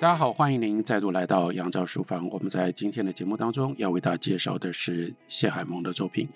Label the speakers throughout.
Speaker 1: 大家好，欢迎您再度来到杨照书房。我们在今天的节目当中要为大家介绍的是谢海盟的作品。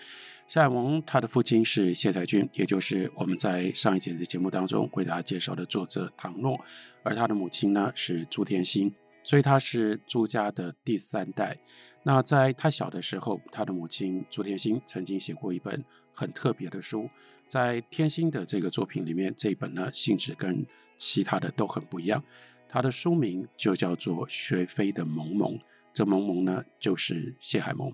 Speaker 1: 谢海盟他的父亲是谢才俊，也就是我们在上一节的节目当中为大家介绍的作者唐诺，而他的母亲呢是朱天心，所以他是朱家的第三代。那在他小的时候，他的母亲朱天心曾经写过一本很特别的书，在天心的这个作品里面，这一本呢性质跟其他的都很不一样。他的书名就叫做《学飞的萌萌》，这萌萌呢就是谢海盟。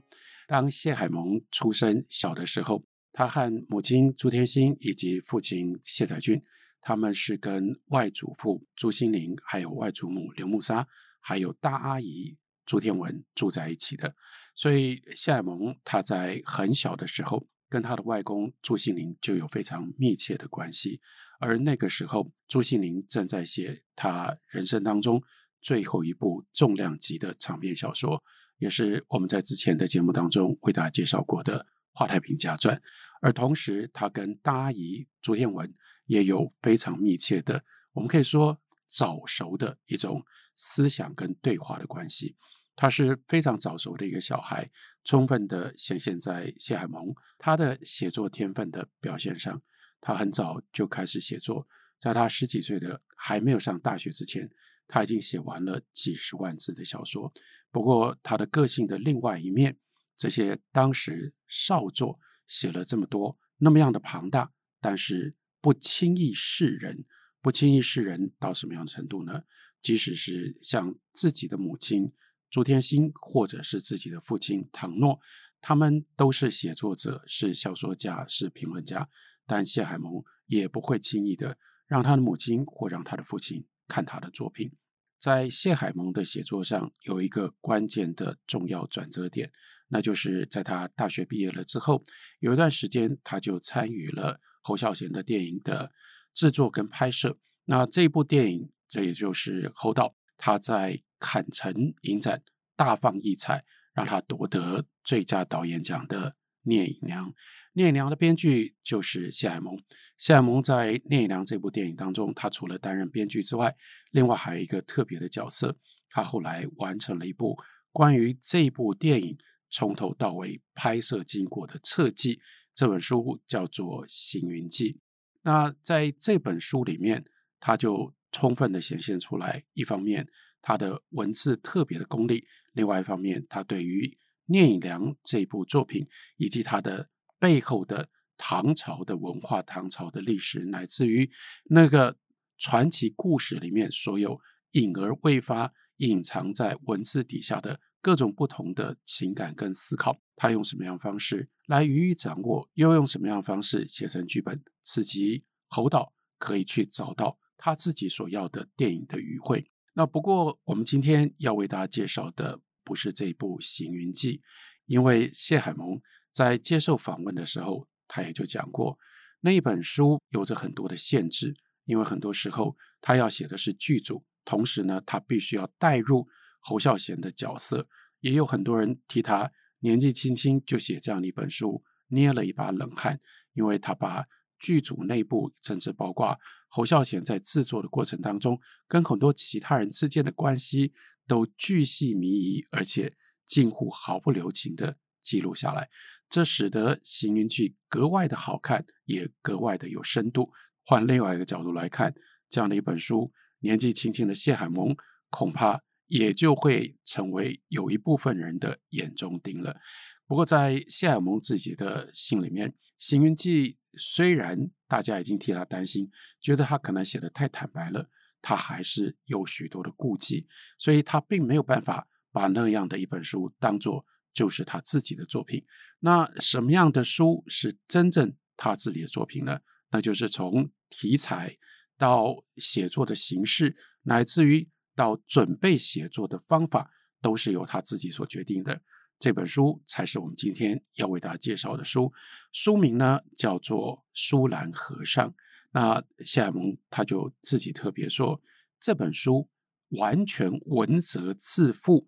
Speaker 1: 当谢海盟出生小的时候，他和母亲朱天心以及父亲谢载俊，他们是跟外祖父朱西甯，还有外祖母刘慕沙，还有大阿姨朱天文住在一起的。所以谢海盟他在很小的时候，跟他的外公朱西甯就有非常密切的关系。而那个时候，朱西甯正在写他人生当中最后一部重量级的长篇小说，也是我们在之前的节目当中为大家介绍过的《华太平家传》。而同时，他跟大阿姨朱天文也有非常密切的，我们可以说早熟的一种思想跟对话的关系。他是非常早熟的一个小孩，充分的显现在谢海盟他的写作天分的表现上。他很早就开始写作，在他十几岁的还没有上大学之前，他已经写完了几十万字的小说。不过，他的个性的另外一面，这些当时少作写了这么多，那么样的庞大，但是不轻易示人，不轻易示人到什么样的程度呢？即使是像自己的母亲朱天心，或者是自己的父亲唐诺，他们都是写作者，是小说家，是评论家。但谢海盟也不会轻易的让他的母亲或让他的父亲看他的作品。在谢海盟的写作上，有一个关键的重要转折点，那就是在他大学毕业了之后，有一段时间他就参与了侯孝贤的电影的制作跟拍摄。那这部电影，这也就是侯导，他在坎城影展大放异彩，让他夺得最佳导演奖的。聂隐娘，聂隐娘的编剧就是谢海盟。谢海盟在《聂隐娘》这部电影当中，他除了担任编剧之外，另外还有一个特别的角色。他后来完成了一部关于这部电影从头到尾拍摄经过的册记，这本书叫做《行云记》。那在这本书里面，他就充分的显现出来，一方面他的文字特别的功力，另外一方面他对于《聂隐娘》这部作品，以及它的背后的唐朝的文化、唐朝的历史，乃至于那个传奇故事里面所有隐而未发、隐藏在文字底下的各种不同的情感跟思考，他用什么样的方式来予以掌握，又用什么样的方式写成剧本，刺激侯导可以去找到他自己所要的电影的余晖。那不过，我们今天要为大家介绍的。不是这部《行云记》，因为谢海盟在接受访问的时候，他也就讲过，那一本书有着很多的限制，因为很多时候他要写的是剧组，同时呢，他必须要带入侯孝贤的角色，也有很多人替他年纪轻轻就写这样的一本书捏了一把冷汗，因为他把剧组内部，甚至包括侯孝贤在制作的过程当中，跟很多其他人之间的关系。都巨细靡遗，而且近乎毫不留情地记录下来，这使得《行云记》格外的好看，也格外的有深度。换另外一个角度来看，这样的一本书，年纪轻轻的谢海盟恐怕也就会成为有一部分人的眼中钉了。不过，在谢海盟自己的信里面，《行云记》虽然大家已经替他担心，觉得他可能写得太坦白了。他还是有许多的顾忌，所以他并没有办法把那样的一本书当做就是他自己的作品。那什么样的书是真正他自己的作品呢？那就是从题材到写作的形式，乃至于到准备写作的方法，都是由他自己所决定的。这本书才是我们今天要为大家介绍的书。书名呢叫做《舒兰和尚》。那谢海盟他就自己特别说，这本书完全文责自负，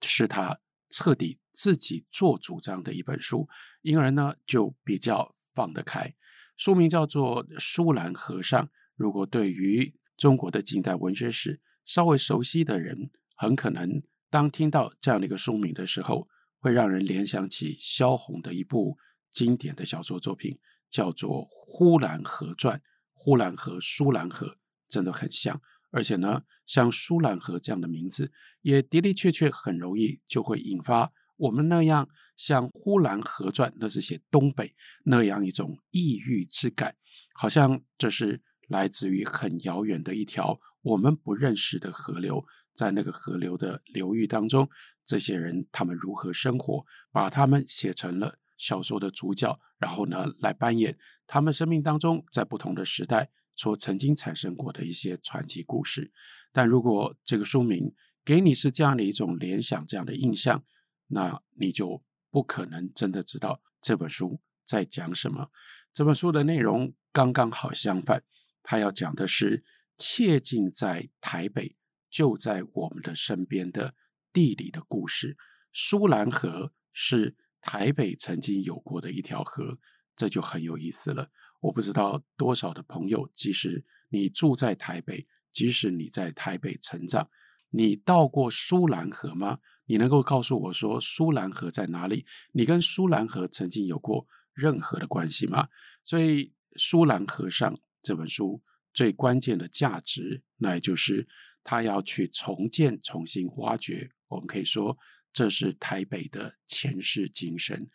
Speaker 1: 是他彻底自己做主张的一本书，因而呢就比较放得开。书名叫做《舒兰和尚》。如果对于中国的近代文学史稍微熟悉的人，很可能当听到这样的一个书名的时候，会让人联想起萧红的一部经典的小说作品，叫做《呼兰河传》。呼兰河、舒兰河真的很像，而且呢，像舒兰河这样的名字，也的的确确很容易就会引发我们那样像《呼兰河传》，那是写东北那样一种异域之感，好像这是来自于很遥远的一条我们不认识的河流，在那个河流的流域当中，这些人他们如何生活，把他们写成了小说的主角。然后呢，来扮演他们生命当中在不同的时代所曾经产生过的一些传奇故事。但如果这个书名给你是这样的一种联想、这样的印象，那你就不可能真的知道这本书在讲什么。这本书的内容刚刚好相反，它要讲的是切近在台北，就在我们的身边的地理的故事。舒兰河是。台北曾经有过的一条河，这就很有意思了。我不知道多少的朋友，即使你住在台北，即使你在台北成长，你到过舒兰河吗？你能够告诉我说舒兰河在哪里？你跟舒兰河曾经有过任何的关系吗？所以《舒兰河上》这本书最关键的价值，那也就是他要去重建、重新挖掘。我们可以说。这是台北的前世今生。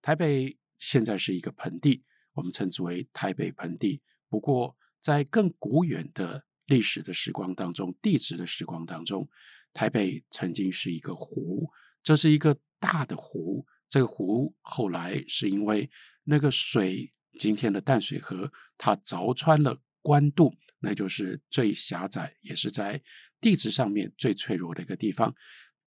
Speaker 1: 台北现在是一个盆地，我们称之为台北盆地。不过，在更古远的历史的时光当中，地质的时光当中，台北曾经是一个湖，这是一个大的湖。这个湖后来是因为那个水，今天的淡水河，它凿穿了官渡，那就是最狭窄，也是在地质上面最脆弱的一个地方。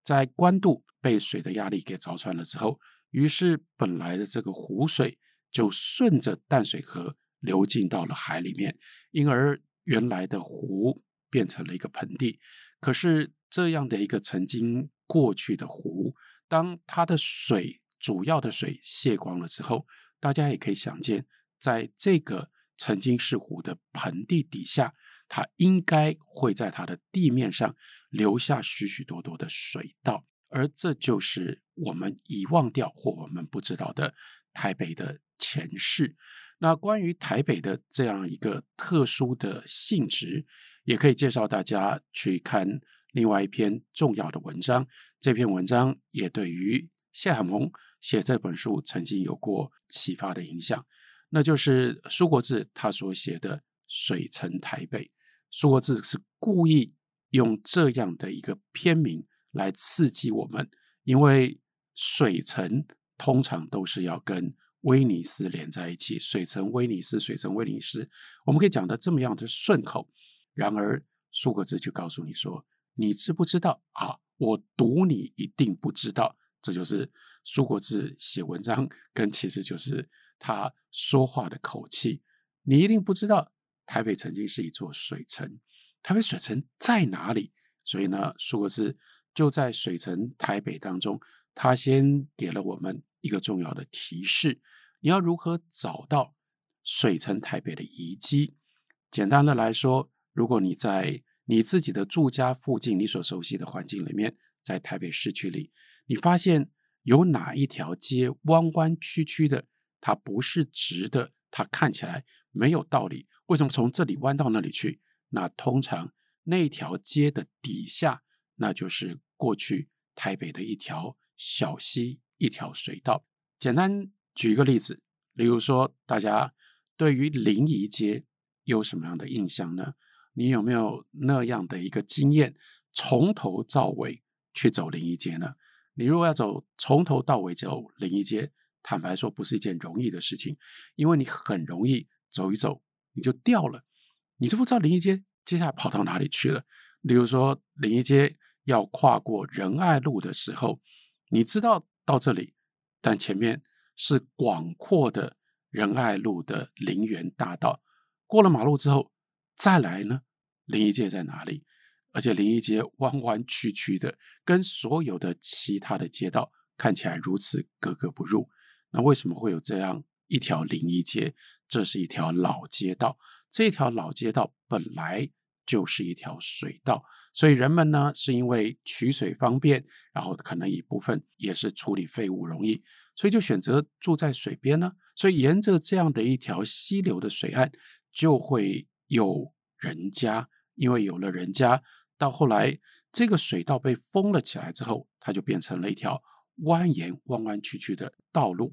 Speaker 1: 在官渡被水的压力给凿穿了之后，于是本来的这个湖水就顺着淡水河流进到了海里面，因而原来的湖变成了一个盆地。可是这样的一个曾经过去的湖，当它的水主要的水泄光了之后，大家也可以想见，在这个曾经是湖的盆地底下。它应该会在它的地面上留下许许多多的水道，而这就是我们遗忘掉或我们不知道的台北的前世。那关于台北的这样一个特殊的性质，也可以介绍大家去看另外一篇重要的文章。这篇文章也对于谢海盟写这本书曾经有过启发的影响，那就是苏国治他所写的《水城台北》。苏国治是故意用这样的一个篇名来刺激我们，因为水城通常都是要跟威尼斯连在一起，水城威尼斯，水城威尼斯，我们可以讲得这么样的顺口。然而，苏国治就告诉你说：“你知不知道啊？我赌你一定不知道。”这就是苏国治写文章跟其实就是他说话的口气，你一定不知道。台北曾经是一座水城，台北水城在哪里？所以呢，苏国治就在水城台北当中，他先给了我们一个重要的提示：你要如何找到水城台北的遗迹？简单的来说，如果你在你自己的住家附近，你所熟悉的环境里面，在台北市区里，你发现有哪一条街弯弯曲曲的，它不是直的，它看起来没有道理。为什么从这里弯到那里去？那通常那条街的底下，那就是过去台北的一条小溪，一条水道。简单举一个例子，例如说，大家对于临沂街有什么样的印象呢？你有没有那样的一个经验？从头到尾去走临沂街呢？你如果要走从头到尾走临沂街，坦白说不是一件容易的事情，因为你很容易走一走。你就掉了，你就不知道临沂街接下来跑到哪里去了。例如说，临沂街要跨过仁爱路的时候，你知道到这里，但前面是广阔的仁爱路的林园大道。过了马路之后，再来呢，临沂街在哪里？而且临沂街弯弯曲曲的，跟所有的其他的街道看起来如此格格不入。那为什么会有这样一条临沂街？这是一条老街道，这条老街道本来就是一条水道。所以人们呢，是因为取水方便，然后可能一部分也是处理废物容易，所以就选择住在水边呢。所以沿着这样的一条溪流的水岸，就会有人家。因为有了人家，到后来这个水道被封了起来之后，它就变成了一条蜿蜒、弯弯曲曲的道路。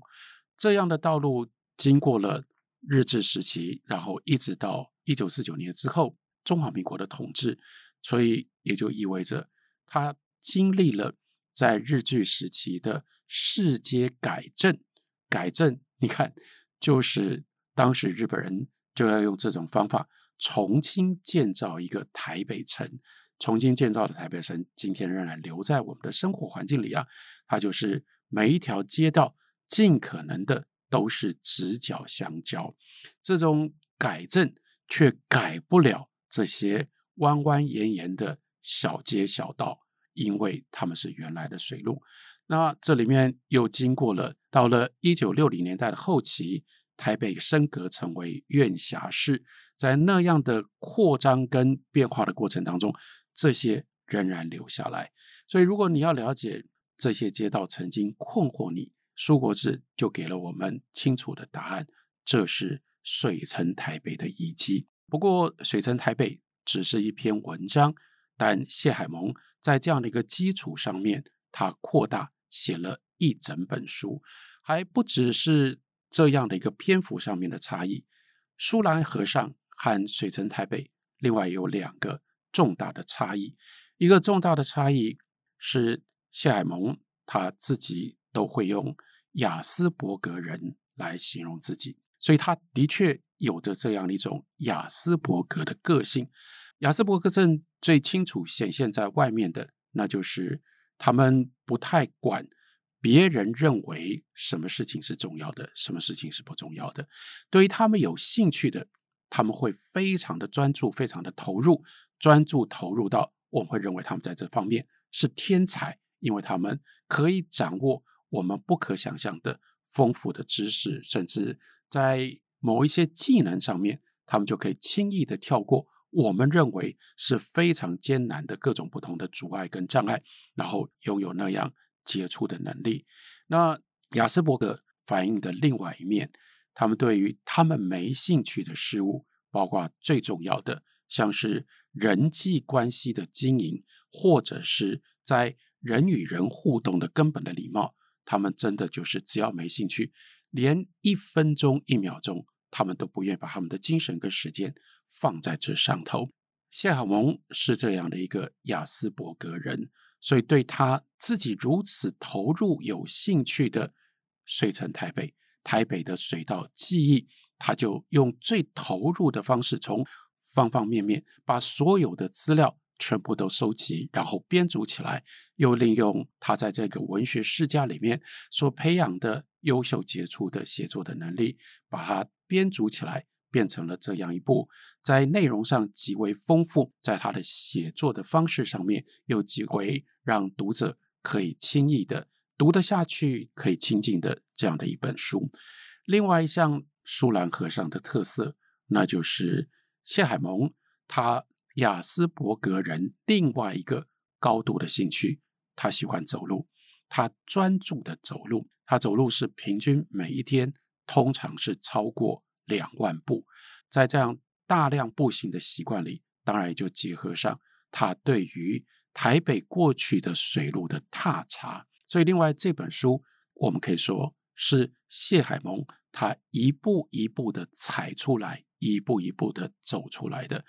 Speaker 1: 这样的道路经过了日治时期，然后一直到一九四九年之后，中华民国的统治，所以也就意味着它经历了在日据时期的世街改正。改正，你看，就是当时日本人就要用这种方法。重新建造一个台北城，重新建造的台北城，今天仍然留在我们的生活环境里啊。它就是每一条街道尽可能的都是直角相交，这种改正却改不了这些弯弯延延的小街小道，因为他们是原来的水路。那这里面又经过了到了一九六零年代的后期。台北升格成为院辖市，在那样的扩张跟变化的过程当中，这些仍然留下来。所以，如果你要了解这些街道曾经困惑你，苏国治就给了我们清楚的答案：这是水城台北的遗迹。不过，水城台北只是一篇文章，但谢海盟在这样的一个基础上面，他扩大写了一整本书，还不只是。这样的一个篇幅上面的差异，舒兰和尚和水城台北另外有两个重大的差异。一个重大的差异是谢海盟他自己都会用亚斯伯格人来形容自己，所以他的确有着这样一种亚斯伯格的个性。亚斯伯格症最清楚显现在外面的，那就是他们不太管。别人认为什么事情是重要的，什么事情是不重要的。对于他们有兴趣的，他们会非常的专注，非常的投入，专注投入到我们会认为他们在这方面是天才，因为他们可以掌握我们不可想象的丰富的知识，甚至在某一些技能上面，他们就可以轻易的跳过我们认为是非常艰难的各种不同的阻碍跟障碍，然后拥有那样。杰出的能力。那亚斯伯格反映的另外一面，他们对于他们没兴趣的事物，包括最重要的，像是人际关系的经营，或者是在人与人互动的根本的礼貌，他们真的就是只要没兴趣，连一分钟一秒钟，他们都不愿意把他们的精神跟时间放在这上头。谢海盟是这样的一个亚斯伯格人。所以，对他自己如此投入、有兴趣的水城台北、台北的水稻记忆，他就用最投入的方式，从方方面面把所有的资料全部都收集，然后编组起来，又利用他在这个文学世家里面所培养的优秀杰出的写作的能力，把它编组起来。变成了这样一部，在内容上极为丰富，在他的写作的方式上面又极为让读者可以轻易的读得下去，可以亲近的这样的一本书。另外一项舒兰和尚的特色，那就是谢海盟他亚斯伯格人另外一个高度的兴趣，他喜欢走路，他专注的走路，他走路是平均每一天通常是超过。两万步，在这样大量步行的习惯里，当然也就结合上他对于台北过去的水路的踏查。所以，另外这本书我们可以说是谢海盟他一步一步的踩出来，一步一步的走出来的。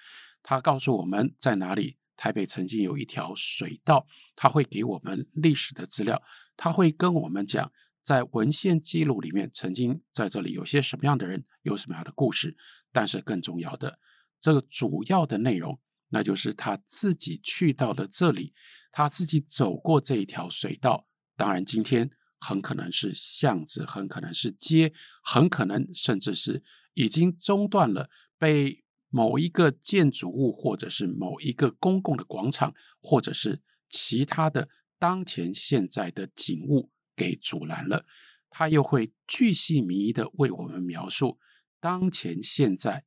Speaker 1: 他告诉我们在哪里台北曾经有一条水道，他会给我们历史的资料，他会跟我们讲。在文献记录里面，曾经在这里有些什么样的人，有什么样的故事，但是更重要的，这个主要的内容，那就是他自己去到了这里，他自己走过这一条水道。当然，今天很可能是巷子，很可能是街，很可能甚至是已经中断了，被某一个建筑物，或者是某一个公共的广场，或者是其他的当前现在的景物。给阻拦了，他又会巨细靡遗的为我们描述当前现在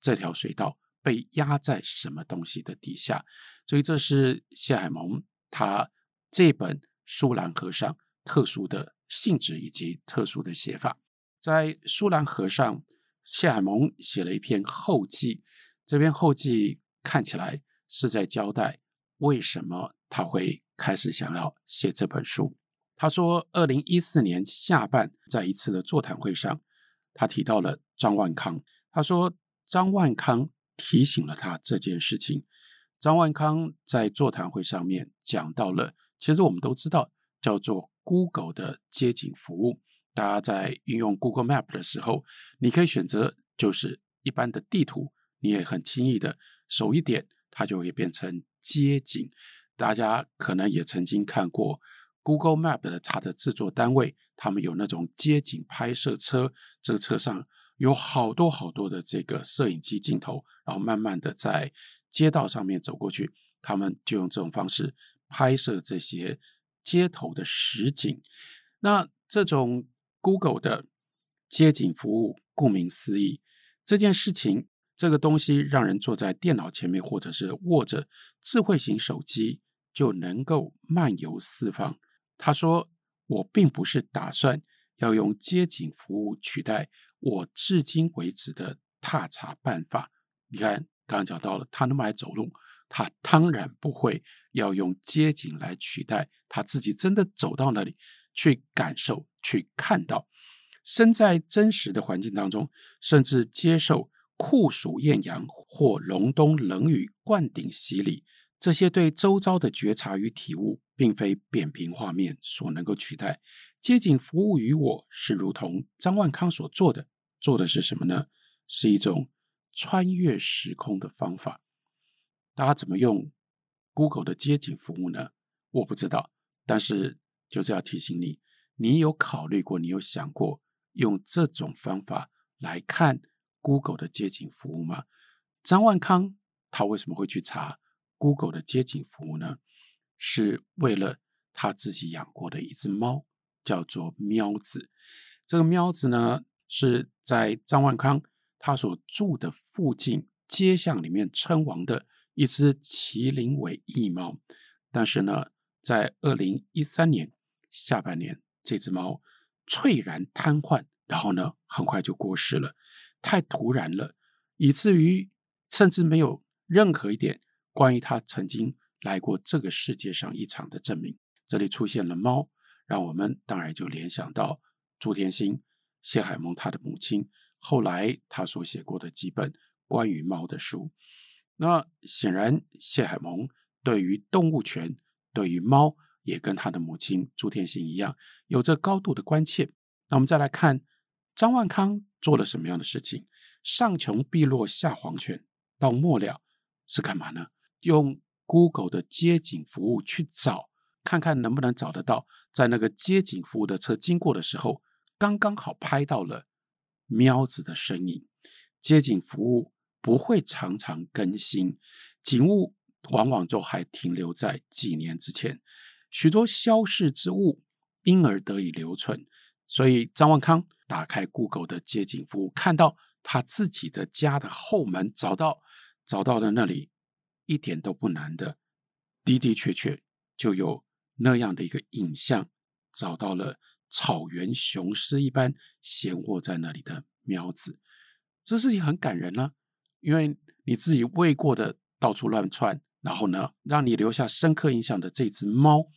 Speaker 1: 这条水道被压在什么东西的底下。所以这是谢海盟他这本《舒兰河上》特殊的性质以及特殊的写法。在《舒兰河上》，谢海盟写了一篇后记，这篇后记看起来是在交代为什么他会开始想要写这本书。他说，二零一四年下半，在一次的座谈会上，他提到了张万康。他说，张万康提醒了他这件事情。张万康在座谈会上面讲到了，其实我们都知道，叫做 Google 的街景服务。大家在运用 Google Map 的时候，你可以选择就是一般的地图，你也很轻易的手一点，它就会变成街景。大家可能也曾经看过。Google Map 的它的制作单位，他们有那种街景拍摄车，这个车上有好多好多的这个摄影机镜头，然后慢慢的在街道上面走过去，他们就用这种方式拍摄这些街头的实景。那这种 Google 的街景服务，顾名思义，这件事情，这个东西让人坐在电脑前面，或者是握着智慧型手机，就能够漫游四方。他说：“我并不是打算要用街景服务取代我至今为止的踏查办法。你看，刚刚讲到了，他那么爱走路，他当然不会要用街景来取代他自己真的走到那里去感受、去看到，身在真实的环境当中，甚至接受酷暑艳阳或隆冬冷雨灌顶洗礼。”这些对周遭的觉察与体悟，并非扁平画面所能够取代。街景服务于我是如同张万康所做的，做的是什么呢？是一种穿越时空的方法。大家怎么用 Google 的街景服务呢？我不知道，但是就是要提醒你，你有考虑过，你有想过用这种方法来看 Google 的街景服务吗？张万康他为什么会去查？Google 的街景服务呢，是为了他自己养过的一只猫，叫做喵子。这个喵子呢，是在张万康他所住的附近街巷里面称王的一只麒麟尾翼猫。但是呢，在二零一三年下半年，这只猫猝然瘫痪，然后呢，很快就过世了，太突然了，以至于甚至没有任何一点。关于他曾经来过这个世界上一场的证明，这里出现了猫，让我们当然就联想到朱天心、谢海盟他的母亲，后来他所写过的几本关于猫的书。那显然谢海盟对于动物权、对于猫，也跟他的母亲朱天心一样，有着高度的关切。那我们再来看张万康做了什么样的事情？上穷碧落下黄泉，到末了是干嘛呢？用 Google 的街景服务去找，看看能不能找得到，在那个街景服务的车经过的时候，刚刚好拍到了喵子的身影。街景服务不会常常更新，景物往往都还停留在几年之前，许多消逝之物因而得以留存。所以张万康打开 Google 的街景服务，看到他自己的家的后门，找到找到了那里。一点都不难的，的的确确就有那样的一个影像，找到了草原雄狮一般闲卧在那里的喵子，这事情很感人呢、因为你自己喂过的到处乱窜，然后呢，让你留下深刻印象的这只猫，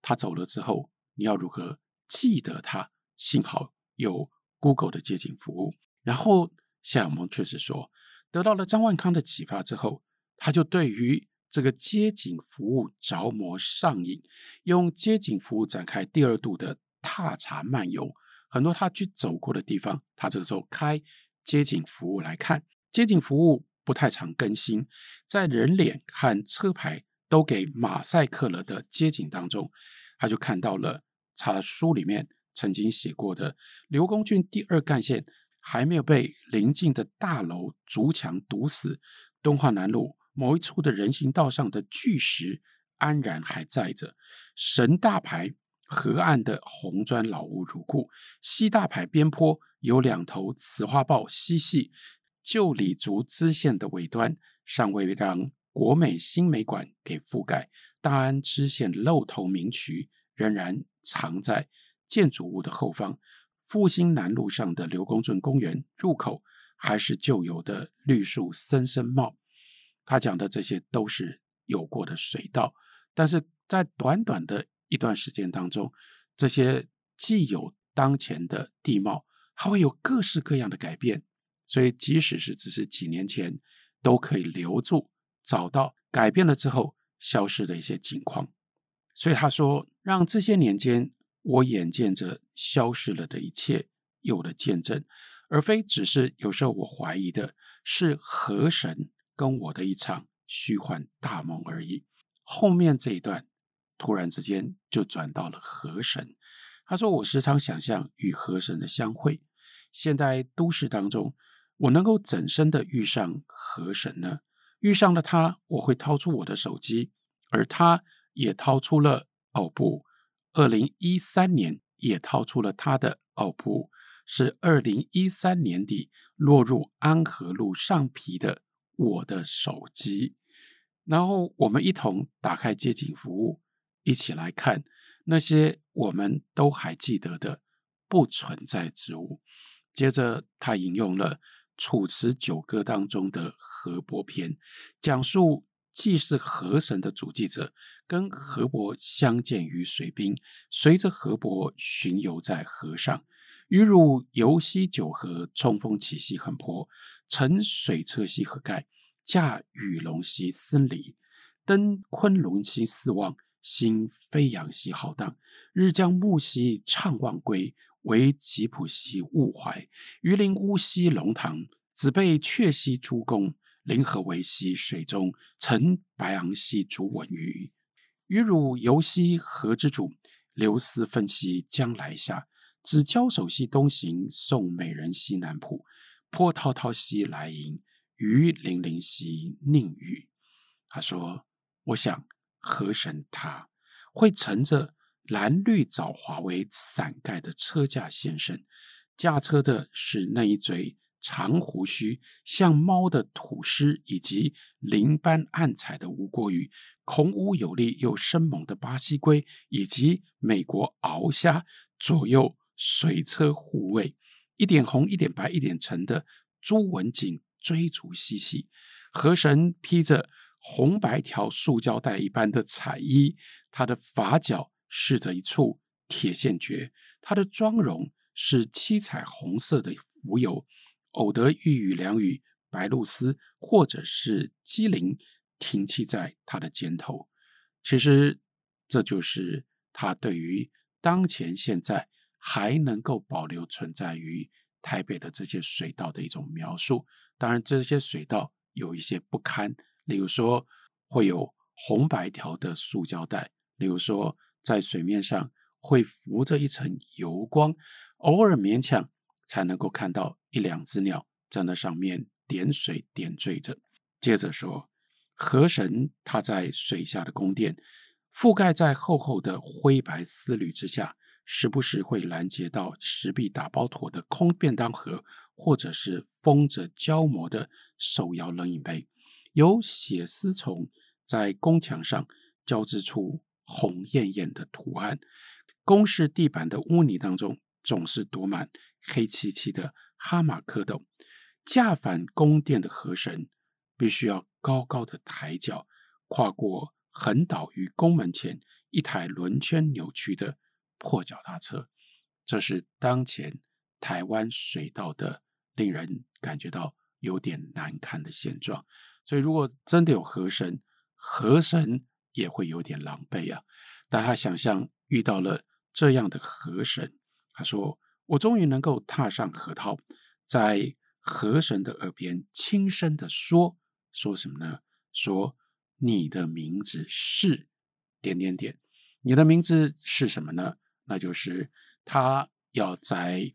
Speaker 1: 它走了之后，你要如何记得它？幸好有 Google 的街景服务，然后谢海盟确实说，得到了张万康的启发之后。他就对于这个街景服务着魔上瘾，用街景服务展开第二度的踏查漫游。很多他去走过的地方，他这个时候开街景服务来看。街景服务不太常更新，在人脸和车牌都给马赛克了的街景当中，他就看到了他书里面曾经写过的刘公圳第二干线还没有被邻近的大楼竹墙堵死，敦化南路。某一处的人行道上的巨石安然还在着，神大牌河岸的红砖老屋如故，西大牌边坡有两头雌花豹嬉戏，旧里竹支线的尾端尚未让国美新美馆给覆盖，大安支线露头名渠仍然藏在建筑物的后方。复兴南路上的刘公圳公园入口还是旧有的绿树森森茂。他讲的这些都是有过的水道，但是在短短的一段时间当中，这些既有当前的地貌，还会有各式各样的改变。所以，即使是只是几年前，都可以留住、找到改变了之后消失的一些景况。所以他说，让这些年间我眼见着消失了的一切有了见证，而非只是有时候我怀疑的是河神跟我的一场虚幻大梦而已。后面这一段突然之间就转到了河神。他说，我时常想象与河神的相会，现代都市当中。我能够怎生的遇上河神呢？遇上了他，我会掏出我的手机，而他也掏出了哦不，二零一三年也掏出了他的哦不，是二零一三年底落入安和路上皮的我的手机，然后我们一同打开街景服务，一起来看那些我们都还记得的不存在之物。接着他引用了。《楚辞九歌》当中的河伯篇，讲述既是河神的主祭者，跟河伯相见于水滨，随着河伯巡游在河上，鱼汝游兮九河，冲锋起兮横坡，乘水车兮河盖，驾与龙兮森离，登昆仑兮四望，心飞扬兮浩荡，日将暮兮怅忘归。惟吉浦兮雾怀，鱼鳞乌兮龙塘，子被雀兮诸公，临河为兮水中，乘白昂兮逐文鱼。鱼汝游兮河之渚，流思分兮将来下。子交手兮东行，送美人兮南浦。波滔滔兮来迎，鱼鳞鳞兮宁遇。他说：“我想河神他会乘着。”蓝绿枣华为伞盖的车驾现身，驾车的是那一嘴长胡须、像猫的土狮，以及鳞斑暗彩的吴郭鱼，孔武有力又生猛的巴西龟，以及美国鳌虾左右水车护卫，一点红一点白一点橙的朱文锦追逐嬉戏，河神披着红白条塑胶袋一般的彩衣，他的发角。饰着一处铁线蕨，他的妆容是七彩红色的浮游，偶得一羽两羽白鹭鸶，或者是鸡灵停栖在他的肩头。其实，这就是他对于当前现在还能够保留存在于台北的这些水道的一种描述。当然，这些水道有一些不堪，例如说会有红白条的塑胶袋，例如说。在水面上会浮着一层油光，偶尔勉强才能够看到一两只鸟在那上面点水点缀着。接着说，河神他在水下的宫殿，覆盖在厚厚的灰白丝缕之下，时不时会拦截到石壁打包妥的空便当盒，或者是封着胶膜的手摇冷饮杯，有血丝虫在宫墙上交织出。红艳艳的图案，宫室地板的污泥当中总是躲满黑漆漆的哈马蝌蚪。驾返宫殿的河神必须要高高的抬脚，跨过横倒于宫门前一台轮圈扭曲的破脚踏车。这是当前台湾水道的令人感觉到有点难看的现状。所以，如果真的有河神，河神。也会有点狼狈啊！但他想象遇到了这样的河神，他说：“我终于能够踏上河套，在河神的耳边轻声地说，说什么呢？说你的名字是点点点，你的名字是什么呢？那就是他要在《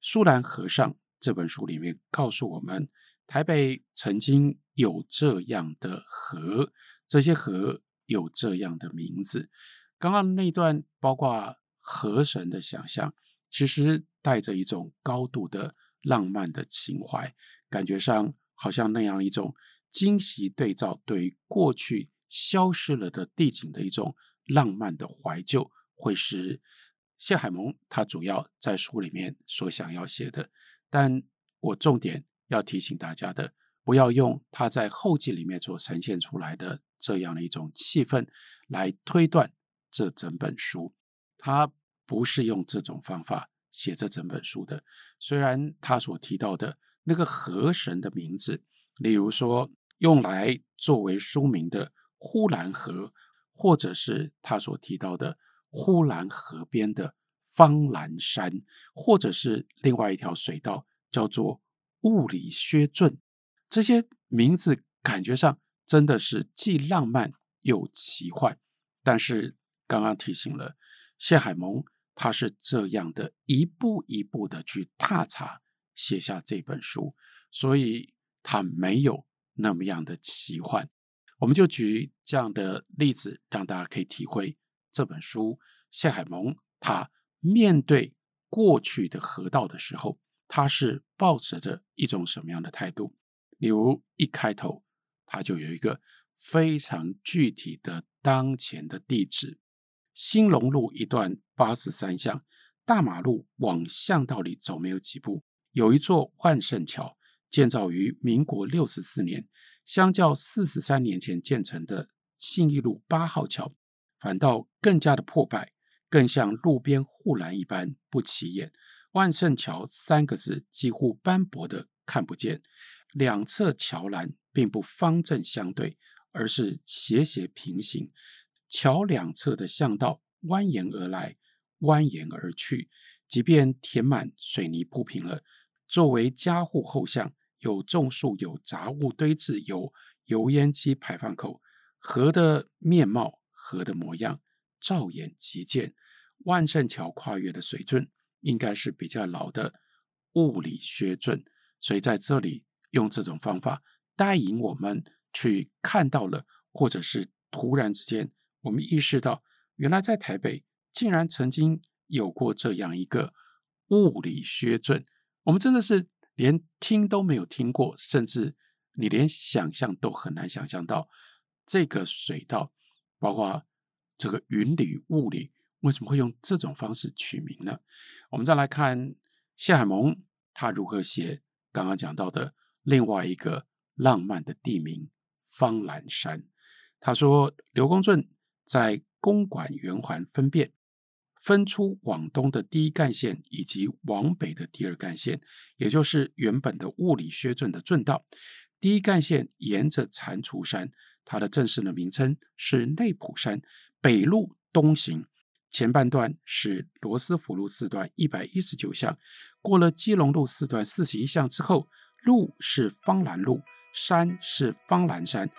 Speaker 1: 舒兰河上》这本书里面告诉我们，台北曾经有这样的河，这些河。”有这样的名字，刚刚那段包括河神的想象，其实带着一种高度的浪漫的情怀，感觉上好像那样一种惊喜对照，对于过去消失了的地景的一种浪漫的怀旧，会是谢海盟他主要在书里面所想要写的。但我重点要提醒大家的，不要用他在后记里面所呈现出来的这样的一种气氛来推断这整本书。他不是用这种方法写这整本书的。虽然他所提到的那个河神的名字，例如说用来作为书名的呼兰河，或者是他所提到的呼兰河边的方兰山，或者是另外一条水道叫做物理薛圳，这些名字感觉上真的是既浪漫又奇幻。但是刚刚提醒了谢海盟。他是这样的一步一步的去踏查写下这本书，所以他没有那么样的奇幻。我们就举这样的例子，让大家可以体会这本书谢海盟他面对过去的河道的时候，他是抱持着一种什么样的态度？例如一开头他就有一个非常具体的当前的地址。兴隆路一段八十三巷，大马路往巷道里走没有几步，有一座万盛桥，建造于民国六十四年，相较四十三年前建成的信义路八号桥，反倒更加的破败，更像路边护栏一般不起眼。万盛桥三个字几乎斑驳的看不见，两侧桥栏并不方正相对，而是斜斜平行。桥两侧的巷道蜿蜒而来，蜿蜒而去。即便填满水泥铺平了，作为家户后巷，有种树，有杂物堆置，有油烟机排放口。河的面貌，河的模样，照眼即见。万盛桥跨越的水圳，应该是比较老的物理学圳。所以在这里用这种方法带引我们去看到了，或者是突然之间。我们意识到，原来在台北竟然曾经有过这样一个雾里薛圳，我们真的是连听都没有听过，甚至你连想象都很难想象到这个水道，包括这个云里雾里，为什么会用这种方式取名呢？我们再来看谢海盟他如何写刚刚讲到的另外一个浪漫的地名方兰山。他说刘公圳。在公馆圆环分辨，分出往东的第一干线以及往北的第二干线，也就是原本的物理薛圳的圳道。第一干线沿着蟾蜍山，它的正式的名称是内埔山，北路东行，前半段是罗斯福路四段一百一十九巷，过了基隆路四段四十一巷之后，路是方兰路，山是方兰山，